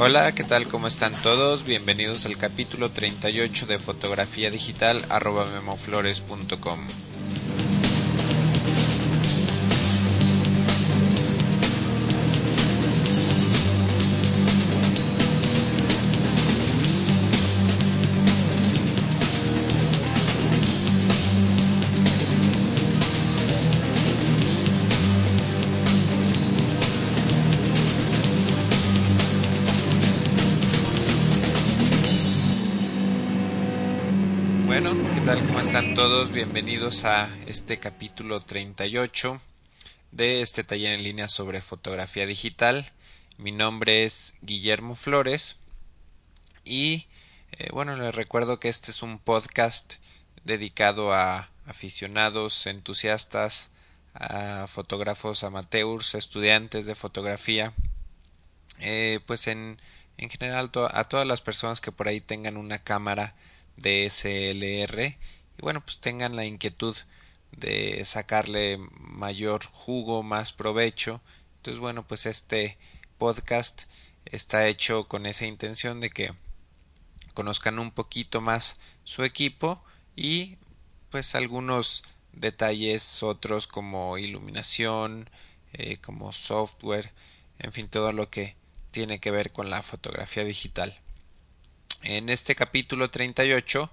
Hola, ¿qué tal? ¿Cómo están todos? Bienvenidos al capítulo 38 de fotografía digital arroba memoflores.com. ¿qué tal? ¿Cómo están todos? Bienvenidos a este capítulo 38 de este taller en línea sobre fotografía digital. Mi nombre es Guillermo Flores y eh, bueno, les recuerdo que este es un podcast dedicado a aficionados, entusiastas, a fotógrafos amateurs, estudiantes de fotografía, eh, pues en, en general a todas las personas que por ahí tengan una cámara DSLR y bueno pues tengan la inquietud de sacarle mayor jugo, más provecho. Entonces bueno pues este podcast está hecho con esa intención de que conozcan un poquito más su equipo y pues algunos detalles otros como iluminación, eh, como software, en fin todo lo que tiene que ver con la fotografía digital. En este capítulo 38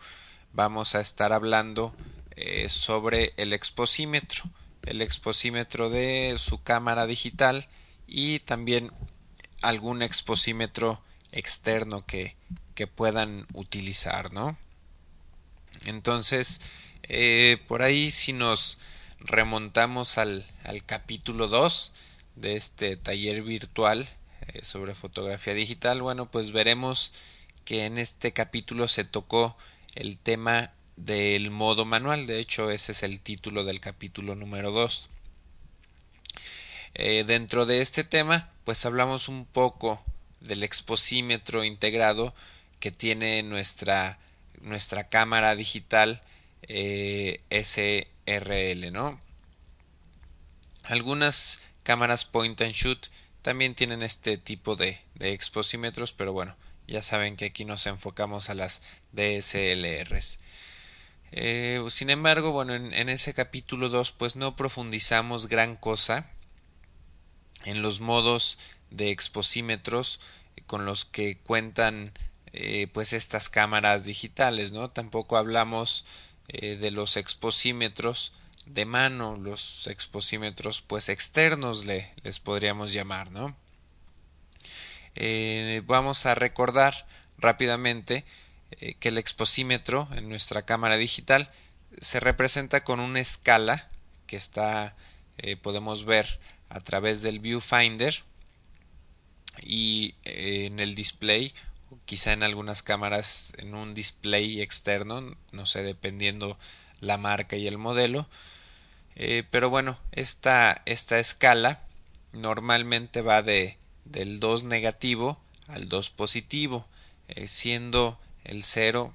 vamos a estar hablando eh, sobre el exposímetro, el exposímetro de su cámara digital y también algún exposímetro externo que, que puedan utilizar, ¿no? Entonces, eh, por ahí si nos remontamos al, al capítulo 2 de este taller virtual eh, sobre fotografía digital, bueno, pues veremos que en este capítulo se tocó el tema del modo manual. De hecho, ese es el título del capítulo número 2. Eh, dentro de este tema, pues hablamos un poco del exposímetro integrado que tiene nuestra, nuestra cámara digital eh, SRL, ¿no? Algunas cámaras point and shoot también tienen este tipo de, de exposímetros, pero bueno, ya saben que aquí nos enfocamos a las DSLRs. Eh, sin embargo, bueno, en, ese capítulo 2 pues no profundizamos gran cosa en los modos de exposímetros con los que cuentan eh, pues estas cámaras digitales, ¿no? Tampoco hablamos eh, de los exposímetros de mano, los exposímetros pues externos le, les podríamos llamar, ¿no? Eh, vamos a recordar rápidamente eh, que el exposímetro en nuestra cámara digital se representa con una escala que está eh, podemos ver a través del viewfinder y en el display o quizá en algunas cámaras en un display externo no sé dependiendo la marca y el modelo. Pero bueno esta, esta escala normalmente va de del 2 negativo al 2 positivo, eh, siendo el 0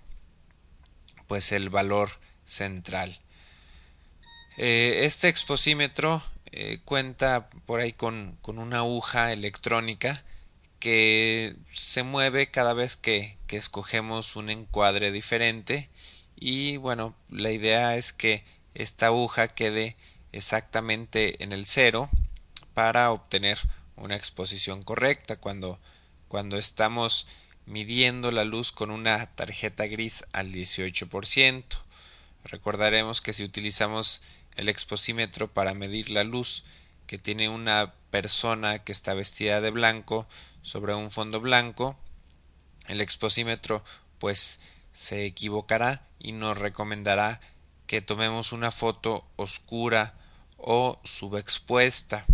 pues el valor central. Eh, este exposímetro eh, cuenta por ahí con, con, una aguja electrónica que se mueve cada vez que, que escogemos un encuadre diferente y bueno la idea es que esta aguja quede exactamente en el cero para obtener una exposición correcta cuando, cuando estamos midiendo la luz con una tarjeta gris al 18%. Recordaremos que si utilizamos el exposímetro para medir la luz que tiene una persona que está vestida de blanco sobre un fondo blanco, el exposímetro pues se equivocará y nos recomendará que tomemos una foto oscura o subexpuesta.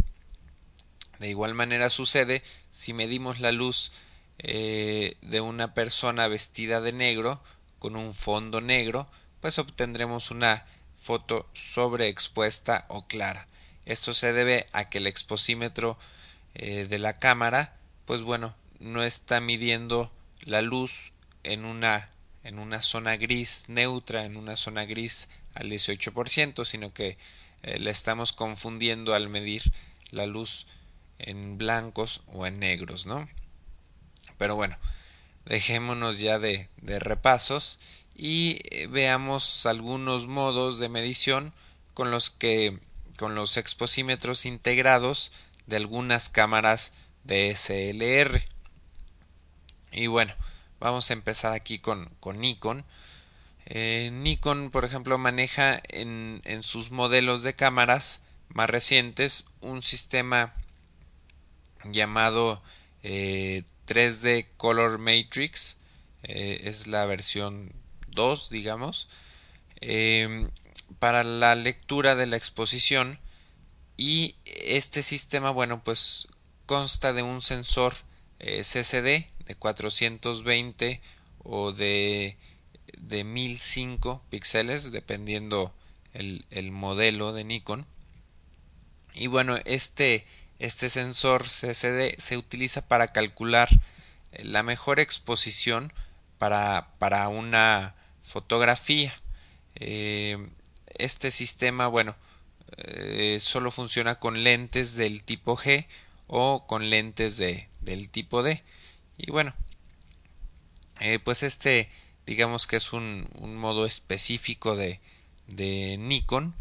De igual manera sucede si medimos la luz eh, de una persona vestida de negro con un fondo negro, pues obtendremos una foto sobreexpuesta o clara. Esto se debe a que el exposímetro eh, de la cámara, pues bueno, no está midiendo la luz en una en una zona gris neutra, en una zona gris al 18%, sino que eh, la estamos confundiendo al medir la luz en blancos o en negros, ¿no? Pero bueno, dejémonos ya de, de repasos y eh, veamos algunos modos de medición con los que con los exposímetros integrados de algunas cámaras DSLR. Y bueno, vamos a empezar aquí con, con Nikon. Eh, Nikon, por ejemplo, maneja en, en, sus modelos de cámaras más recientes un sistema llamado eh, 3D Color Matrix. Eh, es la versión 2, digamos. Eh, para la lectura de la exposición y este sistema, bueno, pues consta de un sensor eh, CCD de 420 o de, de 1005 píxeles dependiendo el, el, modelo de Nikon y bueno este este sensor CCD se utiliza para calcular la mejor exposición para, para una fotografía eh, este sistema bueno eh, solo funciona con lentes del tipo G o con lentes de, del tipo D. Y bueno, eh, pues este digamos que es un, un modo específico de, de Nikon,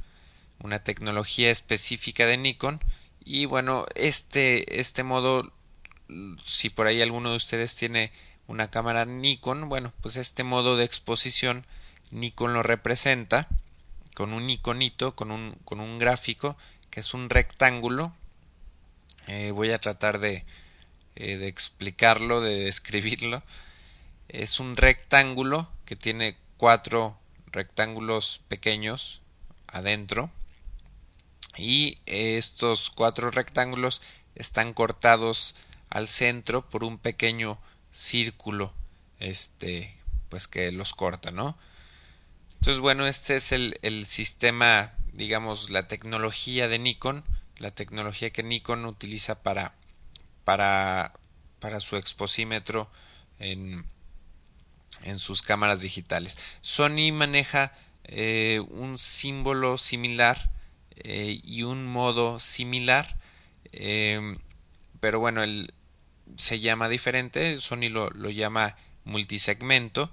una tecnología específica de Nikon. Y bueno, este, este modo, si por ahí alguno de ustedes tiene una cámara Nikon, bueno, pues este modo de exposición Nikon lo representa con un iconito, con un, con un gráfico que es un rectángulo. Eh, voy a tratar de, eh, de explicarlo, de describirlo. Es un rectángulo que tiene cuatro rectángulos pequeños adentro y estos cuatro rectángulos están cortados al centro por un pequeño círculo este pues que los corta no entonces, bueno, este es el, el sistema, digamos, la tecnología de Nikon, la tecnología que Nikon utiliza para, para, para su exposímetro en, en sus cámaras digitales. Sony maneja eh, un símbolo similar eh, y un modo similar, eh, pero bueno, el, se llama diferente, Sony lo, lo llama multisegmento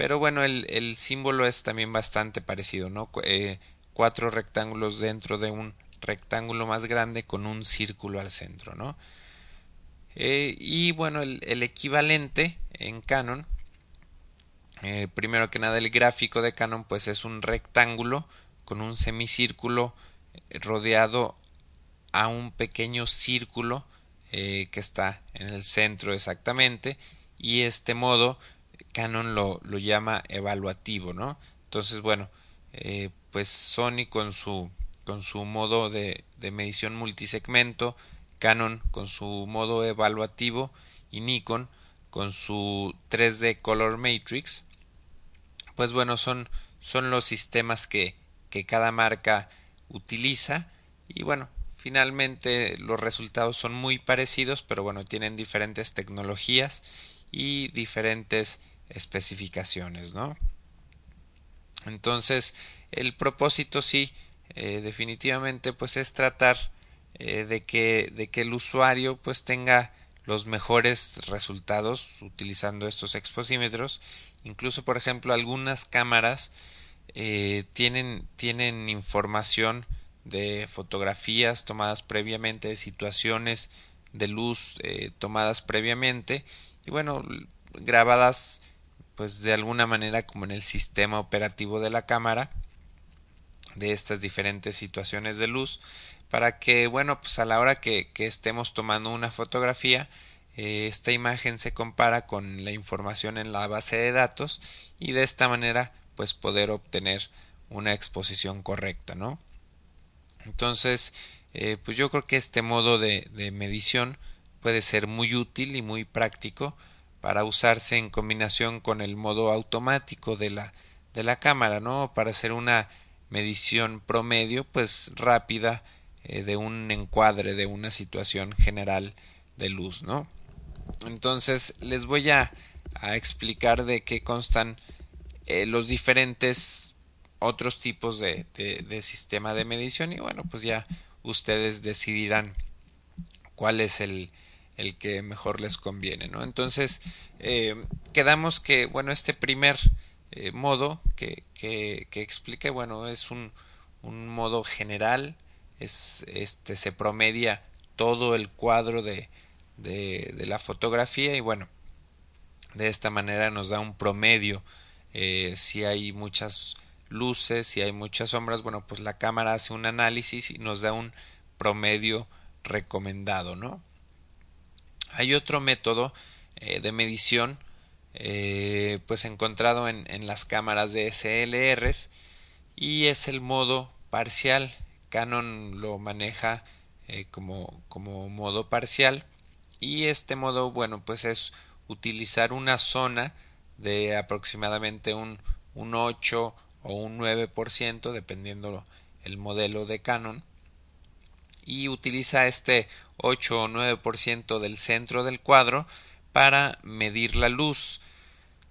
pero bueno, el, el símbolo es también bastante parecido, ¿no? Eh, cuatro rectángulos dentro de un rectángulo más grande con un círculo al centro, ¿no? Eh, y bueno, el, equivalente en Canon, primero que nada el gráfico de Canon pues es un rectángulo con un semicírculo rodeado a un pequeño círculo eh, que está en el centro exactamente y este modo Canon lo, lo llama evaluativo, ¿no? Entonces, bueno, eh, pues Sony con su, con su modo de, de medición multisegmento, Canon con su modo evaluativo y Nikon con su 3D Color Matrix, pues bueno, son, son los sistemas que, que cada marca utiliza y bueno, finalmente los resultados son muy parecidos, pero bueno, tienen diferentes tecnologías y diferentes especificaciones, ¿no? Entonces, el propósito sí, eh, definitivamente, pues es tratar eh, de, que, de que el usuario pues tenga los mejores resultados utilizando estos exposímetros. Incluso, por ejemplo, algunas cámaras eh, tienen, tienen información de fotografías tomadas previamente, de situaciones de luz eh, tomadas previamente y bueno, grabadas pues de alguna manera como en el sistema operativo de la cámara de estas diferentes situaciones de luz para que bueno pues a la hora que, estemos tomando una fotografía eh, esta imagen se compara con la información en la base de datos y de esta manera pues poder obtener una exposición correcta no entonces eh, pues yo creo que este modo de, medición puede ser muy útil y muy práctico para usarse en combinación con el modo automático de la, de la cámara, ¿no? Para hacer una medición promedio, pues rápida eh, de un encuadre de una situación general de luz, ¿no? Entonces les voy a, a explicar de qué constan eh, los diferentes otros tipos de, de, sistema de medición y bueno, pues ya ustedes decidirán cuál es el, el que mejor les conviene, ¿no? Entonces, eh, quedamos que, bueno, este primer eh, modo que, que, que expliqué, bueno, es un, un modo general, es, este, se promedia todo el cuadro de, de, de, la fotografía y bueno, de esta manera nos da un promedio. Eh, si hay muchas luces, si hay muchas sombras, bueno, pues la cámara hace un análisis y nos da un promedio recomendado, ¿no? Hay otro método eh, de medición eh, pues encontrado en, las cámaras de SLRs y es el modo parcial. Canon lo maneja como, como modo parcial y este modo bueno pues es utilizar una zona de aproximadamente un, un 8 o un 9% dependiendo el modelo de Canon y utiliza este 8 o 9% del centro del cuadro para medir la luz.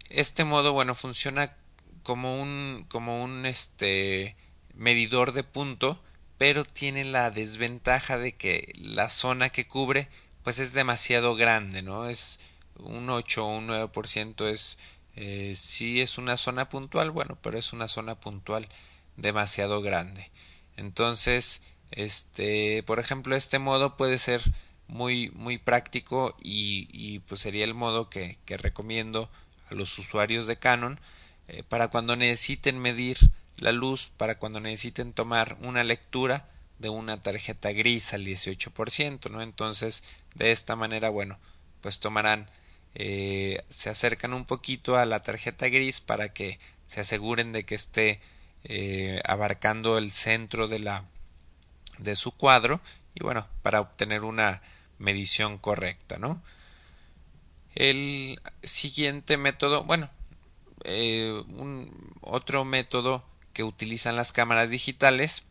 Este modo, bueno, funciona como un, como un este, medidor de punto, pero tiene la desventaja de que la zona que cubre pues es demasiado grande, ¿no? Es un 8 o un 9% es eh, sí es una zona puntual, bueno, pero es una zona puntual demasiado grande. Entonces, este, por ejemplo, este modo puede ser muy, muy práctico y, pues sería el modo que, que, recomiendo a los usuarios de Canon eh, para cuando necesiten medir la luz, para cuando necesiten tomar una lectura de una tarjeta gris al 18%, ¿no? Entonces, de esta manera, bueno, pues tomarán, eh, se acercan un poquito a la tarjeta gris para que se aseguren de que esté eh, abarcando el centro de la, de su cuadro y bueno, para obtener una medición correcta, ¿no? El siguiente método, bueno, eh, un otro método que utilizan las cámaras digitales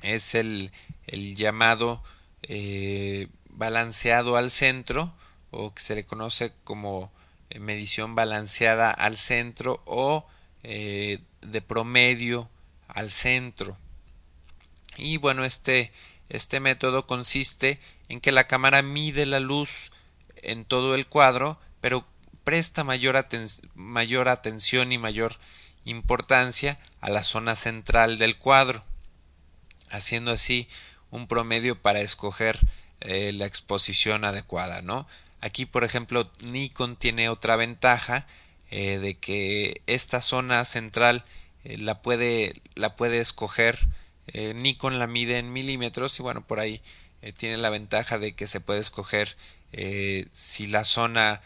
es el, el llamado balanceado al centro o que se le conoce como eh, medición balanceada al centro o eh, de promedio al centro y bueno, este, este método consiste en que la cámara mide la luz en todo el cuadro, pero presta mayor, aten mayor atención y mayor importancia a la zona central del cuadro, haciendo así un promedio para escoger eh, la exposición adecuada, ¿no? Aquí, por ejemplo, Nikon tiene otra ventaja eh, de que esta zona central eh, la puede la puede escoger eh, Nikon la mide en milímetros y bueno, por ahí tiene la ventaja de que se puede escoger si la zona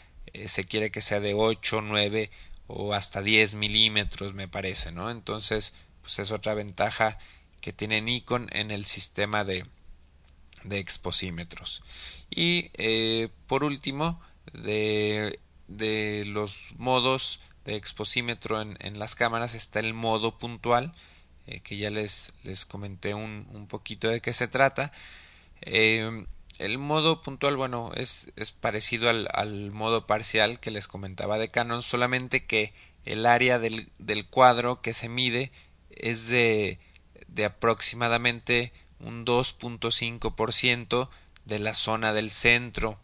se quiere que sea de 8, 9 o hasta 10 milímetros me parece, ¿no? Entonces, pues es otra ventaja que tiene Nikon en el sistema de, de exposímetros. Y eh, por último, de, de los modos de exposímetro en, en las cámaras está el modo puntual, eh, que ya les, les comenté un, un, poquito de qué se trata. Eh, el modo puntual, bueno, es, es parecido al, al, modo parcial que les comentaba de Canon, solamente que el área del, del cuadro que se mide es de, de aproximadamente un 2.5% de la zona del centro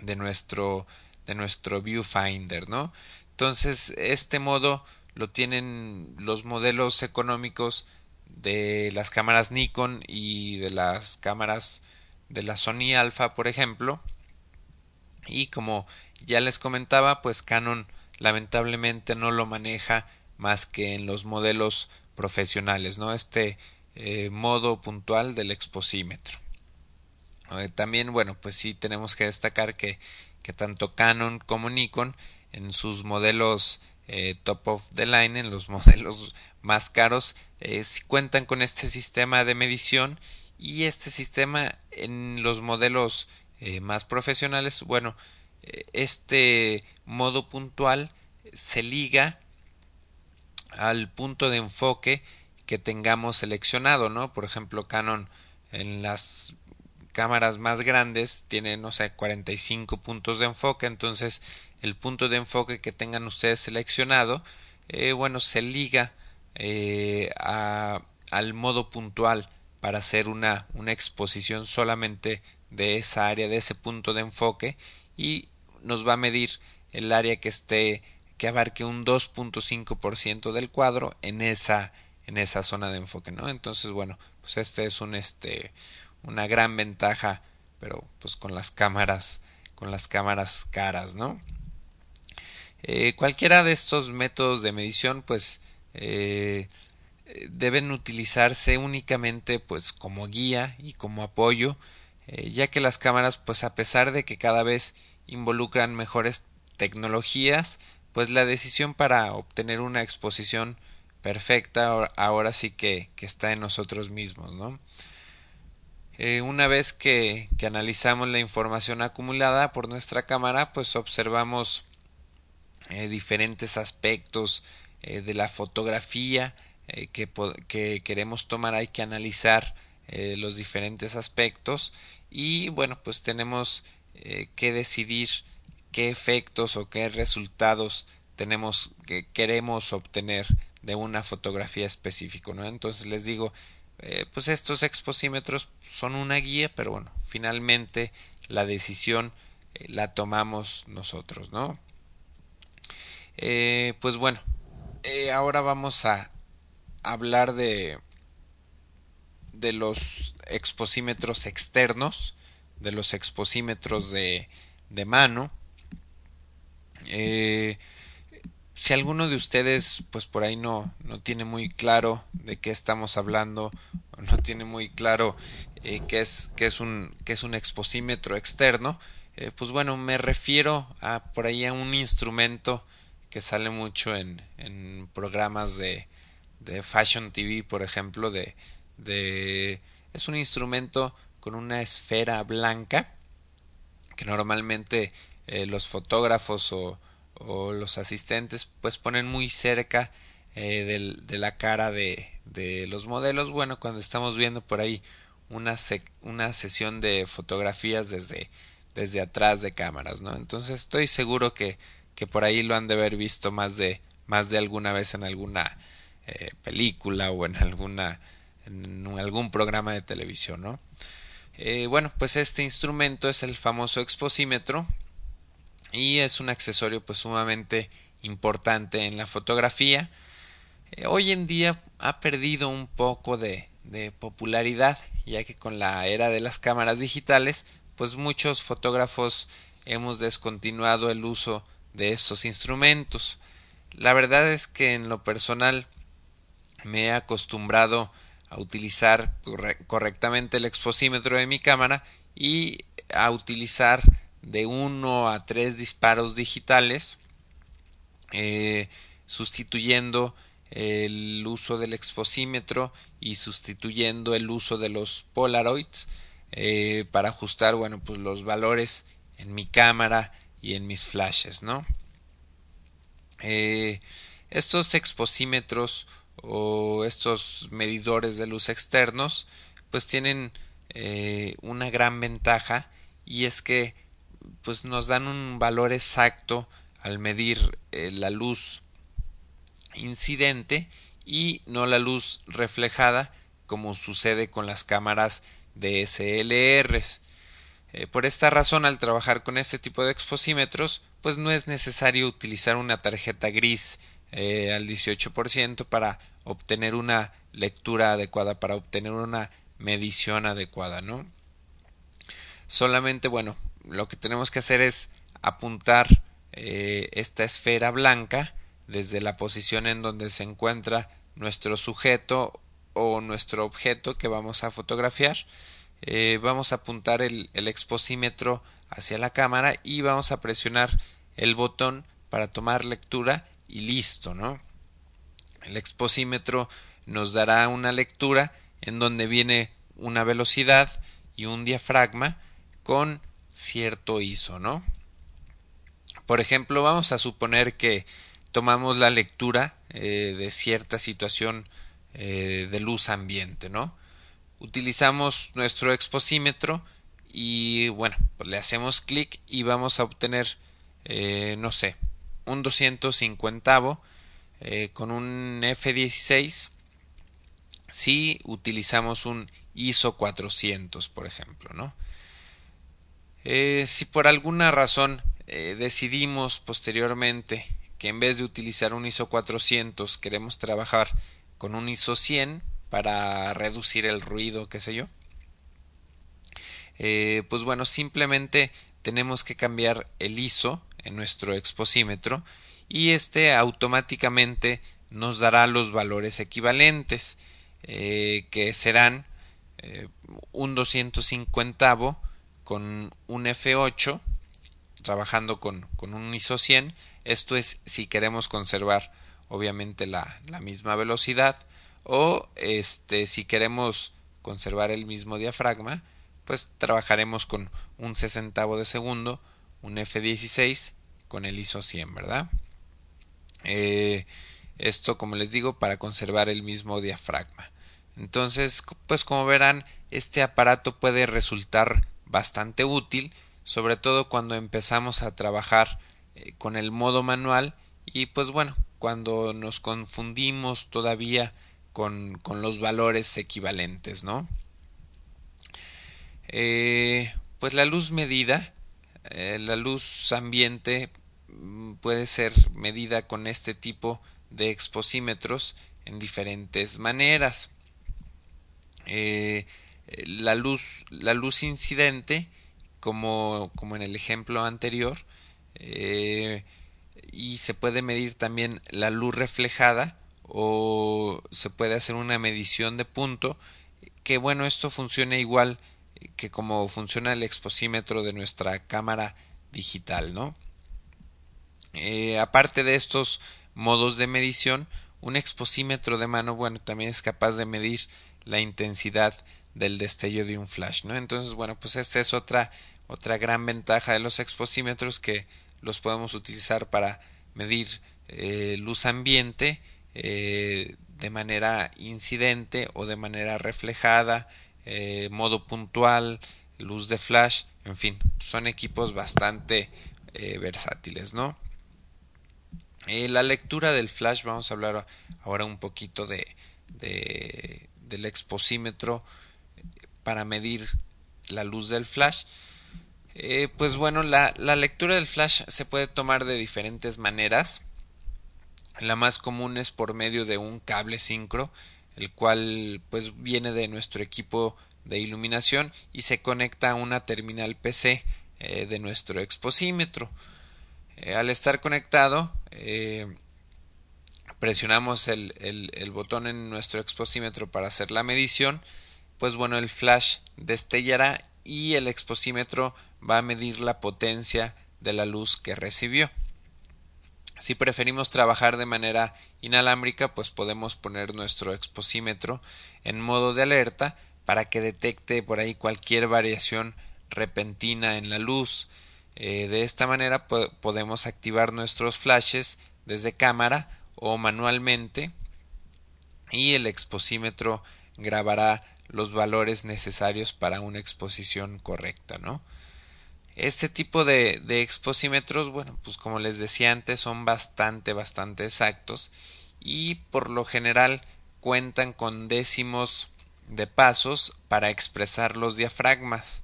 de nuestro de nuestro viewfinder, ¿no? Entonces, este modo lo tienen los modelos económicos de las cámaras Nikon y de las cámaras de la Sony Alpha, por ejemplo. Y como ya les comentaba, pues Canon lamentablemente no lo maneja más que en los modelos profesionales, ¿no? Este eh, modo puntual del exposímetro. Eh, también, bueno, pues sí tenemos que destacar que, que tanto Canon como Nikon en sus modelos eh, top of the line, en los modelos más caros, cuentan con este sistema de medición y este sistema en los modelos más profesionales, bueno, este modo puntual se liga al punto de enfoque que tengamos seleccionado, ¿no? Por ejemplo, Canon en las cámaras más grandes tiene, no sé, 45 puntos de enfoque, entonces el punto de enfoque que tengan ustedes seleccionado, eh, bueno, se liga eh, a, al modo puntual para hacer una, una exposición solamente de esa área, de ese punto de enfoque y nos va a medir el área que esté que abarque un 2.5% del cuadro en esa en esa zona de enfoque, ¿no? Entonces, bueno, pues este es un este una gran ventaja, pero pues con las cámaras con las cámaras caras, ¿no? Eh, cualquiera de estos métodos de medición, pues eh, deben utilizarse únicamente pues como guía y como apoyo, eh, ya que las cámaras, pues a pesar de que cada vez involucran mejores tecnologías, pues la decisión para obtener una exposición perfecta ahora sí que, que está en nosotros mismos, ¿no? Eh, una vez que, que, analizamos la información acumulada por nuestra cámara, pues observamos eh, diferentes aspectos eh, de la fotografía que, que, queremos tomar. Hay que analizar los diferentes aspectos y bueno, pues tenemos que decidir qué efectos o qué resultados tenemos que queremos obtener de una fotografía específica, ¿no? Entonces les digo, eh, pues estos exposímetros son una guía, pero bueno, finalmente la decisión eh, la tomamos nosotros, ¿no? Eh, pues bueno, ahora vamos a hablar de de los exposímetros externos, de los exposímetros de, de mano. Eh, si alguno de ustedes pues por ahí no, no tiene muy claro de qué estamos hablando no tiene muy claro eh, qué, es, qué, es un, qué es un exposímetro externo eh, pues bueno me refiero a por ahí a un instrumento que sale mucho en, en programas de, de Fashion TV por ejemplo de, de es un instrumento con una esfera blanca que normalmente eh, los fotógrafos o o los asistentes pues ponen muy cerca eh, del, de la cara de, los modelos. Bueno, cuando estamos viendo por ahí una, una sesión de fotografías desde, desde atrás de cámaras, ¿no? Entonces estoy seguro que, que por ahí lo han de haber visto más de, más de alguna vez en alguna eh, película o en alguna algún programa de televisión, ¿no? Eh, bueno, pues este instrumento es el famoso exposímetro y es un accesorio pues sumamente importante en la fotografía. Eh, hoy en día ha perdido un poco de, de popularidad ya que con la era de las cámaras digitales pues muchos fotógrafos hemos descontinuado el uso de estos instrumentos. La verdad es que en lo personal me he acostumbrado a utilizar correctamente el exposímetro de mi cámara y a utilizar de uno a tres disparos digitales, eh, sustituyendo el uso del exposímetro y sustituyendo el uso de los Polaroids eh, para ajustar bueno pues los valores en mi cámara y en mis flashes no eh, estos exposímetros o estos medidores de luz externos pues tienen una gran ventaja y es que pues nos dan un valor exacto al medir eh, la luz incidente y no la luz reflejada como sucede con las cámaras de SLRs. Eh, por esta razón, al trabajar con este tipo de exposímetros, pues no es necesario utilizar una tarjeta gris eh, al 18% para obtener una lectura adecuada, para obtener una medición adecuada, ¿no? Solamente, bueno, lo que tenemos que hacer es apuntar eh, esta esfera blanca desde la posición en donde se encuentra nuestro sujeto o nuestro objeto que vamos a fotografiar. Eh, vamos a apuntar el, el exposímetro hacia la cámara y vamos a presionar el botón para tomar lectura y listo, ¿no? El exposímetro nos dará una lectura en donde viene una velocidad y un diafragma con cierto ISO, ¿no? Por ejemplo, vamos a suponer que tomamos la lectura eh, de cierta situación eh, de luz ambiente, ¿no? Utilizamos nuestro exposímetro y bueno, pues le hacemos clic y vamos a obtener, eh, no sé, un 250 con un F16 si utilizamos un ISO 400, por ejemplo, ¿no? Si por alguna razón decidimos posteriormente que en vez de utilizar un ISO 400 queremos trabajar con un ISO 100 para reducir el ruido, qué sé yo. Eh, pues bueno, simplemente tenemos que cambiar el ISO en nuestro exposímetro y este automáticamente nos dará los valores equivalentes eh, que serán eh, un 250 con un F8 trabajando con, con un ISO 100 esto es si queremos conservar obviamente la, la misma velocidad o este si queremos conservar el mismo diafragma pues trabajaremos con un sesentavo de segundo un F16 con el ISO 100 verdad eh, esto como les digo para conservar el mismo diafragma. Entonces pues como verán este aparato puede resultar bastante útil sobre todo cuando empezamos a trabajar eh, con el modo manual. Y pues bueno cuando nos confundimos todavía con, los valores equivalentes no eh, pues la luz medida eh, la luz ambiente mm, puede ser medida con este tipo de exposímetros en diferentes maneras la luz la luz incidente como, como en el ejemplo anterior eh, y se puede medir también la luz reflejada o se puede hacer una medición de punto que bueno esto funciona igual que como funciona el exposímetro de nuestra cámara digital no eh, aparte de estos modos de medición un exposímetro de mano bueno también es capaz de medir la intensidad del destello de un flash no entonces bueno pues esta es otra otra gran ventaja de los exposímetros que los podemos utilizar para medir eh, luz ambiente eh, de manera incidente o de manera reflejada, eh, modo puntual, luz de flash, en fin, son equipos bastante versátiles, ¿no? la lectura del flash, vamos a hablar ahora un poquito de, de del exposímetro para medir la luz del flash. Eh, pues bueno, la, la, lectura del flash se puede tomar de diferentes maneras. La más común es por medio de un cable sincro, el cual pues viene de nuestro equipo de iluminación y se conecta a una terminal PC eh, de nuestro exposímetro. Eh, al estar conectado, presionamos el, el, el botón en nuestro exposímetro para hacer la medición, pues bueno, el flash destellará y el exposímetro va a medir la potencia de la luz que recibió. Si preferimos trabajar de manera inalámbrica, pues podemos poner nuestro exposímetro en modo de alerta para que detecte por ahí cualquier variación repentina en la luz. Eh, de esta manera podemos activar nuestros flashes desde cámara o manualmente y el exposímetro grabará los valores necesarios para una exposición correcta, ¿no? Este tipo de, exposímetros, bueno, pues como les decía antes, son bastante, bastante exactos y por lo general cuentan con décimos de pasos para expresar los diafragmas.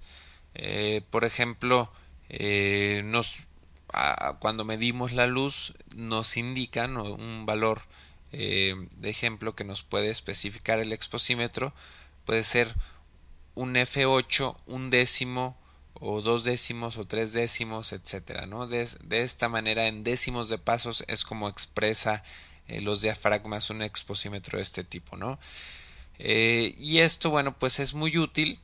Eh, por ejemplo, eh, cuando medimos la luz nos indican un valor eh, de ejemplo que nos puede especificar el exposímetro puede ser un F8, un décimo o dos décimos o tres décimos, etcétera, ¿no? De, esta manera, en décimos de pasos es como expresa eh, los diafragmas un exposímetro de este tipo, ¿no? Eh, y esto, bueno, pues es muy útil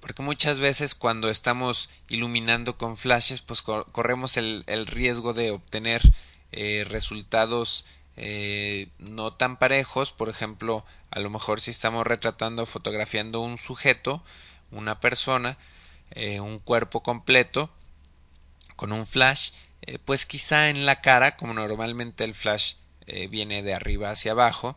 porque muchas veces cuando estamos iluminando con flashes, pues corremos el, el, riesgo de obtener eh, resultados eh, no tan parejos, por ejemplo, a lo mejor si estamos retratando, fotografiando un sujeto, una persona, eh, un cuerpo completo, con un flash, eh, pues quizá en la cara, como normalmente el flash viene de arriba hacia abajo,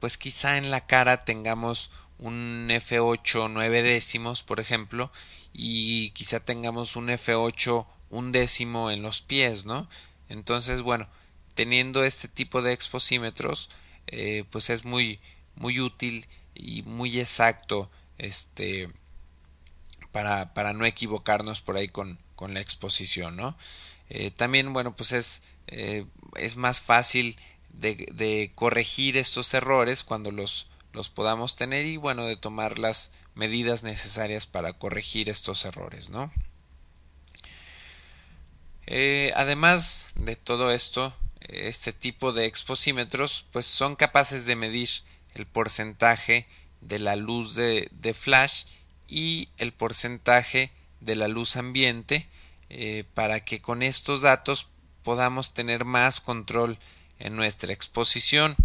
pues quizá en la cara tengamos un F8 9 décimos, por ejemplo, y quizá tengamos un F8 un décimo en los pies, ¿no? Entonces, bueno, teniendo este tipo de exposímetros, pues es muy, muy útil y muy exacto este para, para no equivocarnos por ahí con, con la exposición, ¿no? Eh, también, bueno, pues es, eh, es más fácil de, corregir estos errores cuando los, los podamos tener y, bueno, de tomar las medidas necesarias para corregir estos errores, ¿no? Eh, además de todo esto, este tipo de exposímetros pues son capaces de medir el porcentaje de la luz de, flash y el porcentaje de la luz ambiente eh, para que con estos datos podamos tener más control en nuestra exposición.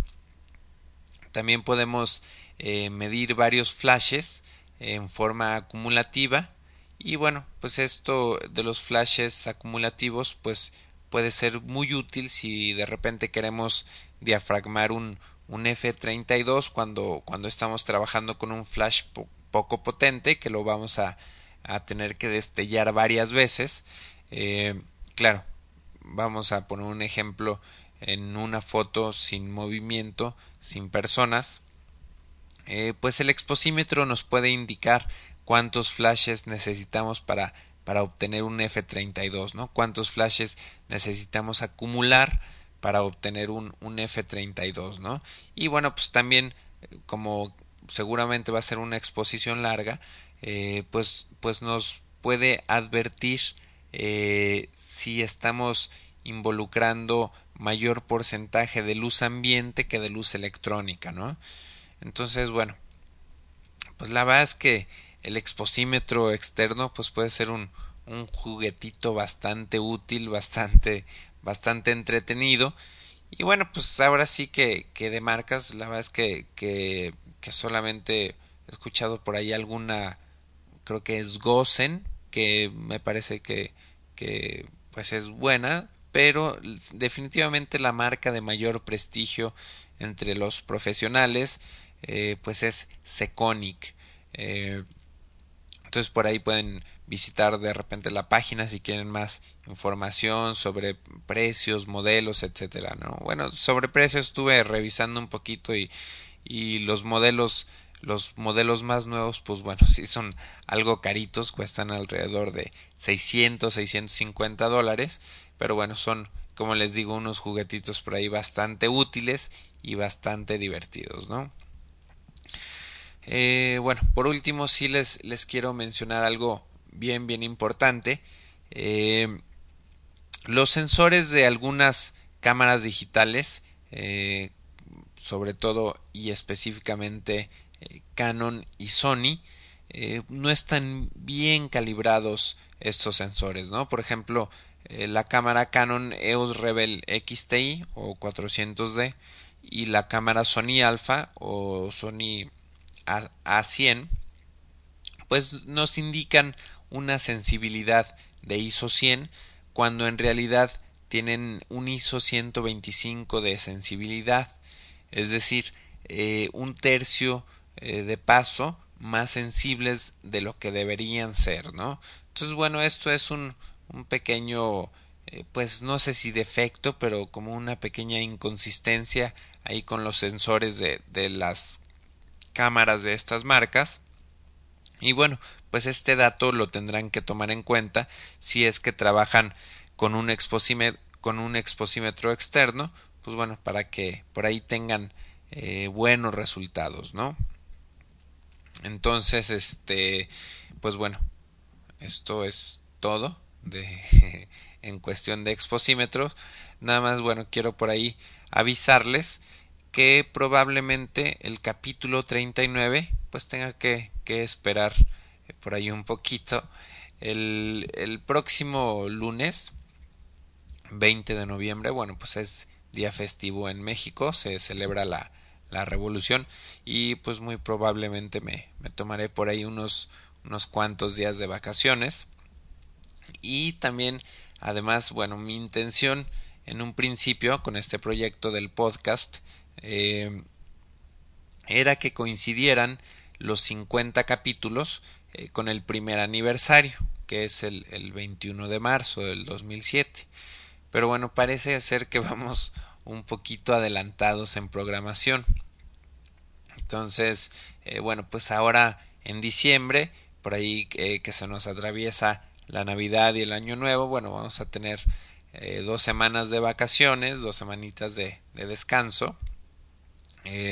También podemos eh, medir varios flashes en forma acumulativa y bueno pues esto de los flashes acumulativos pues puede ser muy útil si de repente queremos diafragmar un, un F32 cuando, cuando estamos trabajando con un flash poco potente que lo vamos a, a tener que destellar varias veces. Eh, claro, vamos a poner un ejemplo en una foto sin movimiento, sin personas. Eh, pues el exposímetro nos puede indicar cuántos flashes necesitamos para, para obtener un F32, ¿no? Cuántos flashes necesitamos acumular para obtener un, un F32, ¿no? Y bueno, pues también como seguramente va a ser una exposición larga, eh, pues, pues nos puede advertir eh, si estamos involucrando mayor porcentaje de luz ambiente que de luz electrónica, ¿no? Entonces, bueno, pues la verdad es que el exposímetro externo pues puede ser un, juguetito bastante útil, bastante, bastante entretenido. Y bueno, pues ahora sí que, de marcas, la verdad es que solamente he escuchado por ahí alguna creo que es Gosen, que me parece que, que pues es buena, pero definitivamente la marca de mayor prestigio entre los profesionales eh, pues es Seconic. Eh, entonces por ahí pueden visitar de repente la página si quieren más información sobre precios, modelos, etcétera, ¿no? Bueno, sobre precios estuve revisando un poquito y, y los modelos los modelos más nuevos, pues bueno, sí son algo caritos, cuestan alrededor de 600, 650 dólares, pero bueno, son, como les digo, unos juguetitos por ahí bastante útiles y bastante divertidos, ¿no? Eh, bueno, por último, sí les, les quiero mencionar algo bien, bien importante. Eh, los sensores de algunas cámaras digitales, eh, sobre todo y específicamente Canon y Sony no están bien calibrados estos sensores, ¿no? Por ejemplo, la cámara Canon EOS Rebel XTI o 400D y la cámara Sony Alpha o Sony A 100 pues nos indican una sensibilidad de ISO 100 cuando en realidad tienen un ISO 125 de sensibilidad, es decir, un tercio eh, de paso más sensibles de lo que deberían ser, ¿no? Entonces, bueno, esto es un, un pequeño, eh, pues no sé si defecto, pero como una pequeña inconsistencia ahí con los sensores de, de las cámaras de estas marcas. Y bueno, pues este dato lo tendrán que tomar en cuenta si es que trabajan con un con un exposímetro externo, pues bueno, para que por ahí tengan eh, buenos resultados, ¿no? Entonces, este, pues bueno, esto es todo de en cuestión de exposímetros. Nada más, bueno, quiero por ahí avisarles que probablemente el capítulo 39 pues tenga que, que esperar por ahí un poquito. El, el próximo lunes 20 de noviembre, bueno, pues es día festivo en México, se celebra la, la revolución y pues muy probablemente me, me tomaré por ahí unos, unos cuantos días de vacaciones y también Además, bueno, mi intención en un principio con este proyecto del podcast eh, era que coincidieran los 50 capítulos eh, con el primer aniversario, que es el, el 21 de marzo del 2007. Pero bueno, parece ser que vamos un poquito adelantados en programación. Entonces, eh, bueno, pues ahora en diciembre, por ahí que se nos atraviesa la Navidad y el Año Nuevo, bueno, vamos a tener dos semanas de vacaciones, dos semanitas de descanso.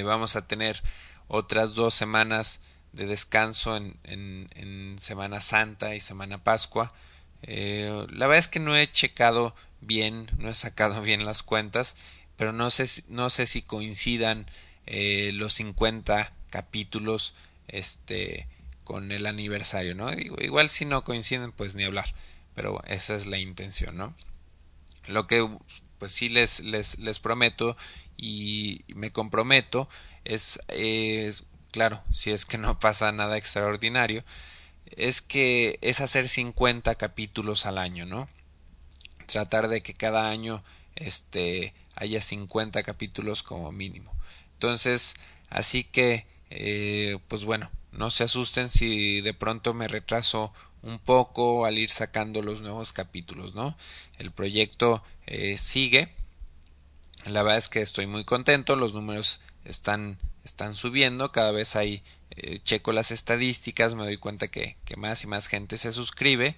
Vamos a tener otras dos semanas de descanso en, en, Semana Santa y Semana Pascua. la verdad es que no he checado bien, no he sacado bien las cuentas, pero no sé, no sé si coincidan eh, los 50 capítulos este con el aniversario, ¿no? Digo, igual si no coinciden, pues ni hablar, pero esa es la intención, ¿no? Lo que pues sí les, les, les prometo y me comprometo es, es, claro, si es que no pasa nada extraordinario, es que es hacer 50 capítulos al año, ¿no? Tratar de que cada año este haya 50 capítulos como mínimo. Entonces, así que, eh, pues bueno, no se asusten si de pronto me retraso un poco al ir sacando los nuevos capítulos, ¿no? El proyecto eh, sigue. La verdad es que estoy muy contento, los números están, están subiendo, cada vez hay, eh, checo las estadísticas, me doy cuenta que, que más y más gente se suscribe.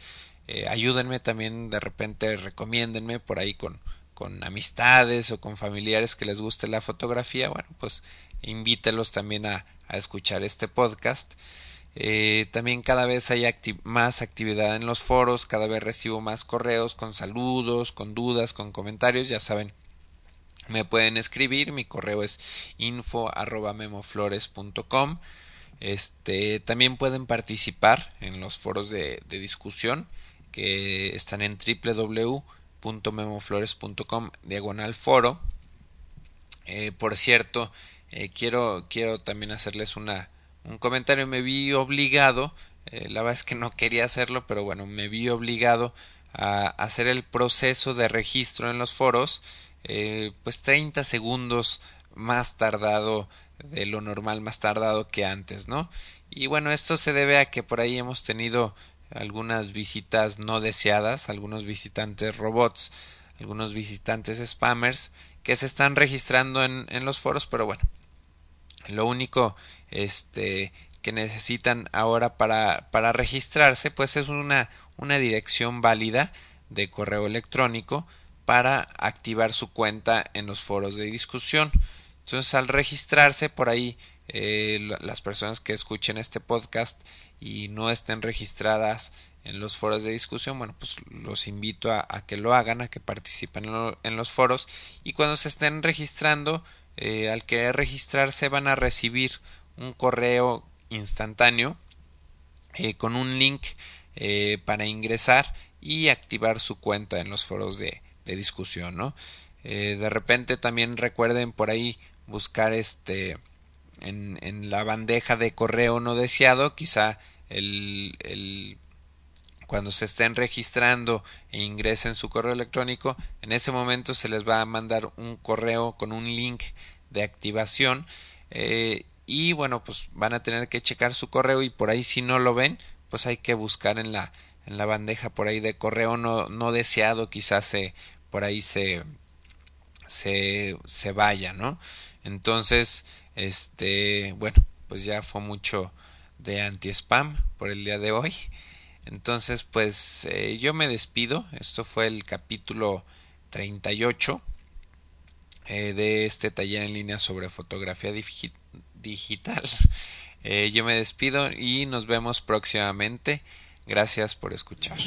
Eh, ayúdenme también, de repente recomiéndenme por ahí con, con amistades o con familiares que les guste la fotografía, bueno, pues invítelos también a, a escuchar este podcast. Eh, también cada vez hay más actividad en los foros, cada vez recibo más correos con saludos, con dudas, con comentarios, ya saben, me pueden escribir, mi correo es info arroba memoflores.com. Este, también pueden participar en los foros de, de discusión que están en www memoflores.com diagonal foro. Eh, por cierto, eh, quiero, quiero también hacerles una, un comentario. Me vi obligado, eh, la verdad es que no quería hacerlo, pero bueno, me vi obligado a hacer el proceso de registro en los foros, pues 30 segundos más tardado de lo normal, más tardado que antes, ¿no? Y bueno, esto se debe a que por ahí hemos tenido algunas visitas no deseadas, algunos visitantes robots, algunos visitantes spammers que se están registrando en, en los foros, pero bueno, lo único este que necesitan ahora para, para registrarse pues es una, una dirección válida de correo electrónico para activar su cuenta en los foros de discusión. Entonces al registrarse por ahí eh, las personas que escuchen este podcast y no estén registradas en los foros de discusión, bueno, pues los invito a, que lo hagan, a que participen en, los foros y cuando se estén registrando, eh, al querer registrarse van a recibir un correo instantáneo eh, con un link para ingresar y activar su cuenta en los foros de, discusión, ¿no? de repente también recuerden por ahí buscar este en, en la bandeja de correo no deseado, quizá el, el cuando se estén registrando e ingresen su correo electrónico, en ese momento se les va a mandar un correo con un link de activación eh, y bueno pues van a tener que checar su correo y por ahí si no lo ven pues hay que buscar en la en la bandeja por ahí de correo no, no deseado quizás se por ahí se se, se vaya no entonces este, bueno, pues ya fue mucho de anti-spam por el día de hoy. Entonces, pues eh, yo me despido. Esto fue el capítulo 38 eh, de este taller en línea sobre fotografía digital. Eh, yo me despido y nos vemos próximamente. Gracias por escuchar.